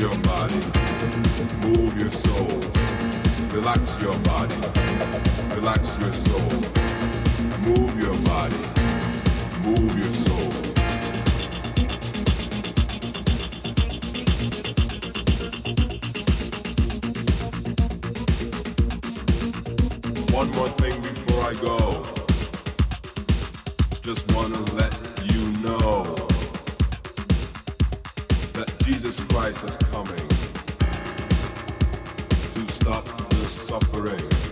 your body, move your soul, relax your body, relax your soul, move your body, move your soul. One more thing before I go, just wanna let Is coming to stop the suffering.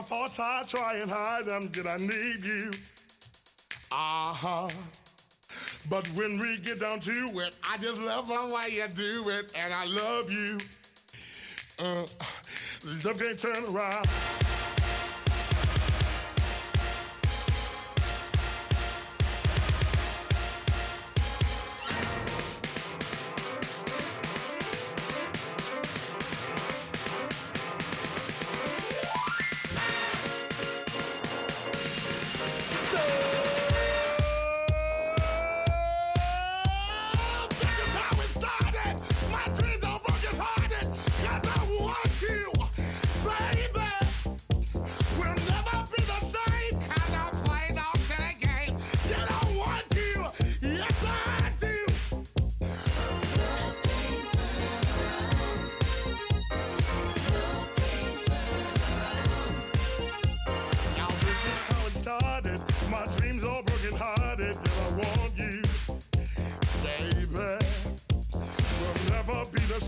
My I try and hide them. Did I need you? Uh huh. But when we get down to it, I just love the way you do it, and I love you. Uh, love can't turn around.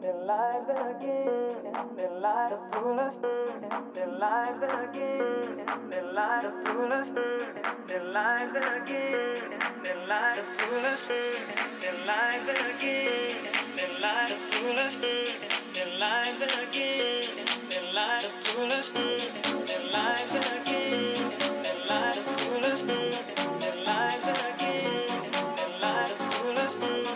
their lives again, their lives of pullers, their lives again, their lives of pullers, their lives again, their lives of pullers, their lives again, their lives of pullers, their lives again, their lives of pullers, their lives again, their lives of pullers, their lives again, their lives of pullers.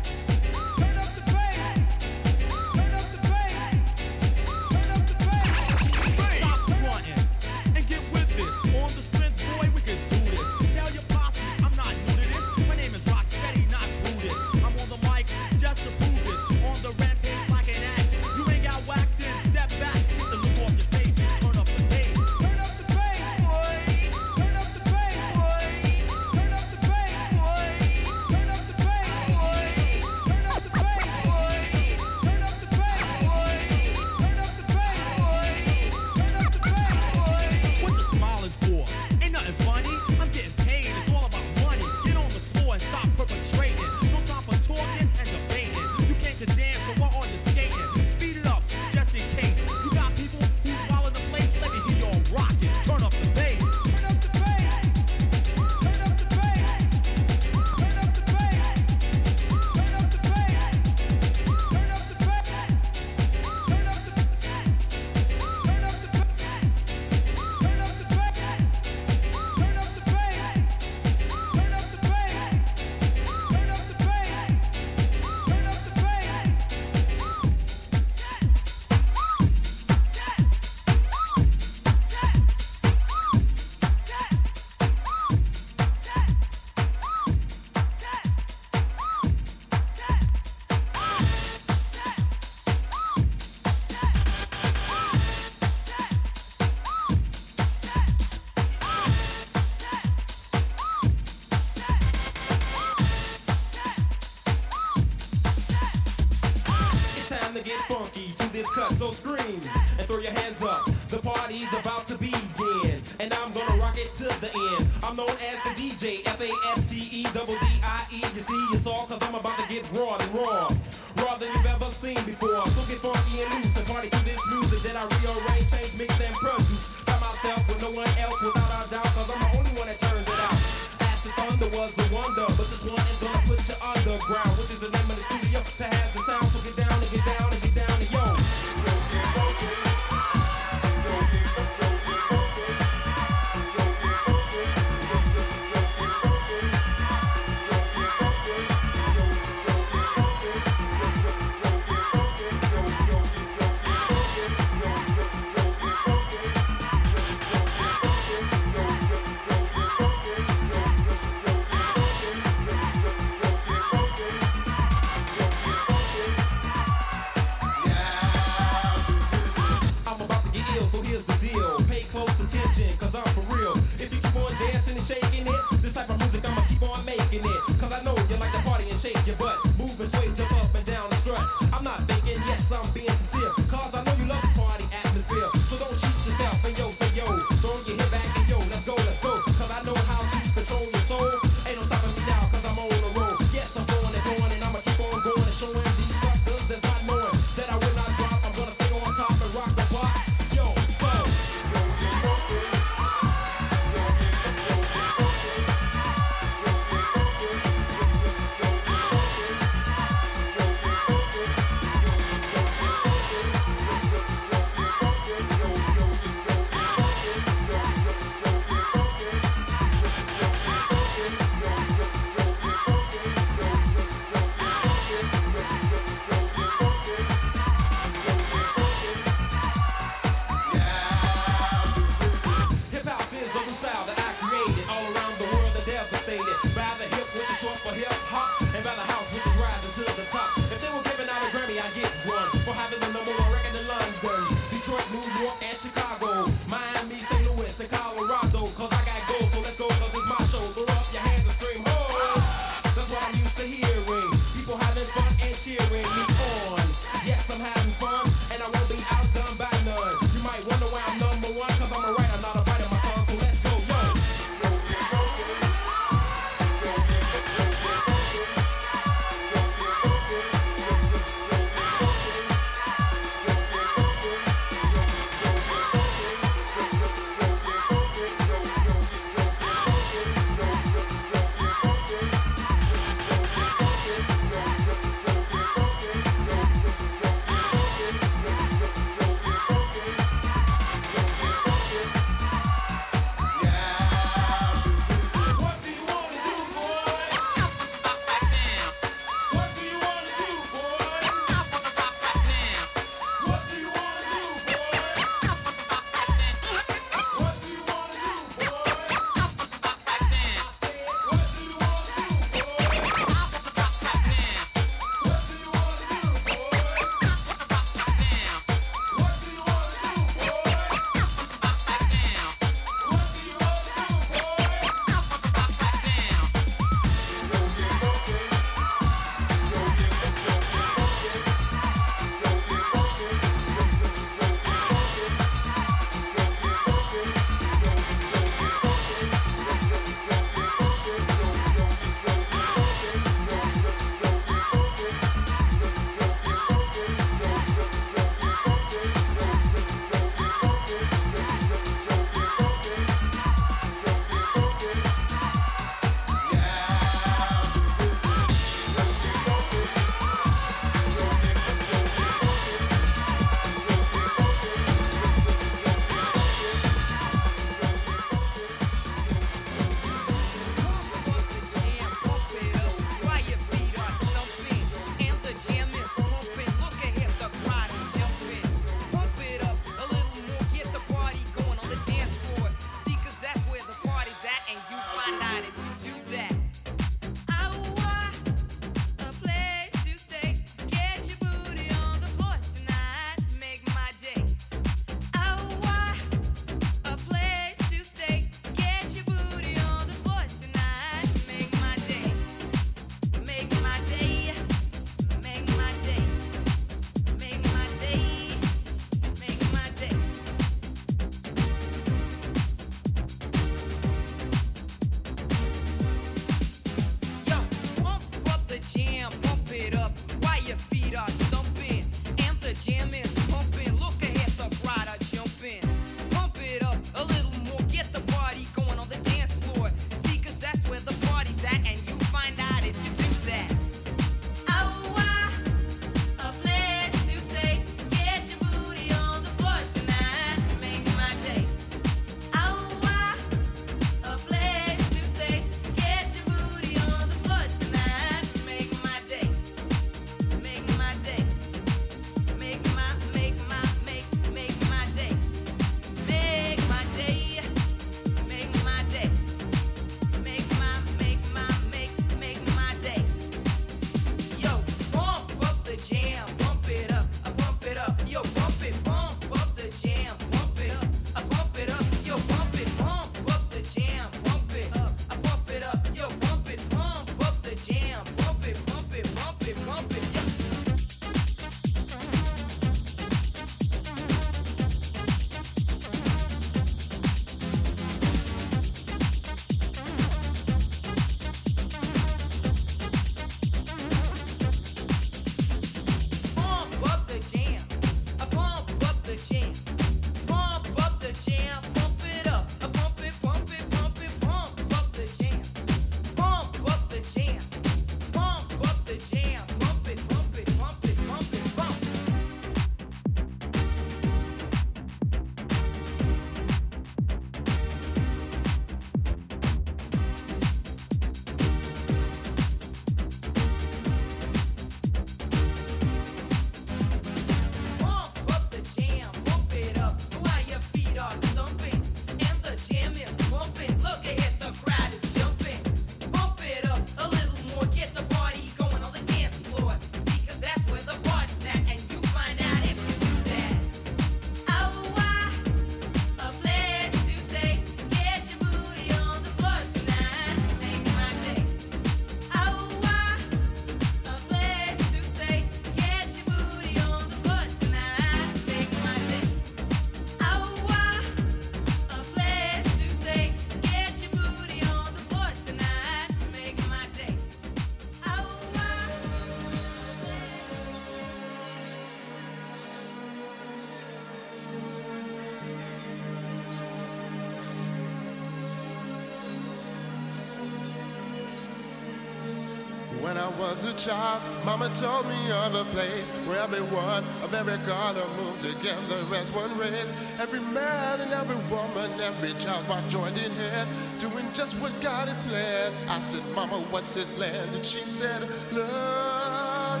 When I was a child, Mama told me of a place where everyone of every color moved together as one race. Every man and every woman, every child, were joined in hand, doing just what God had planned. I said, Mama, what's this land? And she said, Love,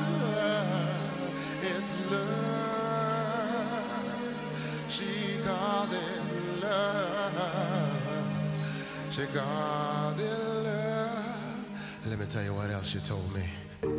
it's love. She called it love. She called let me tell you what else you told me.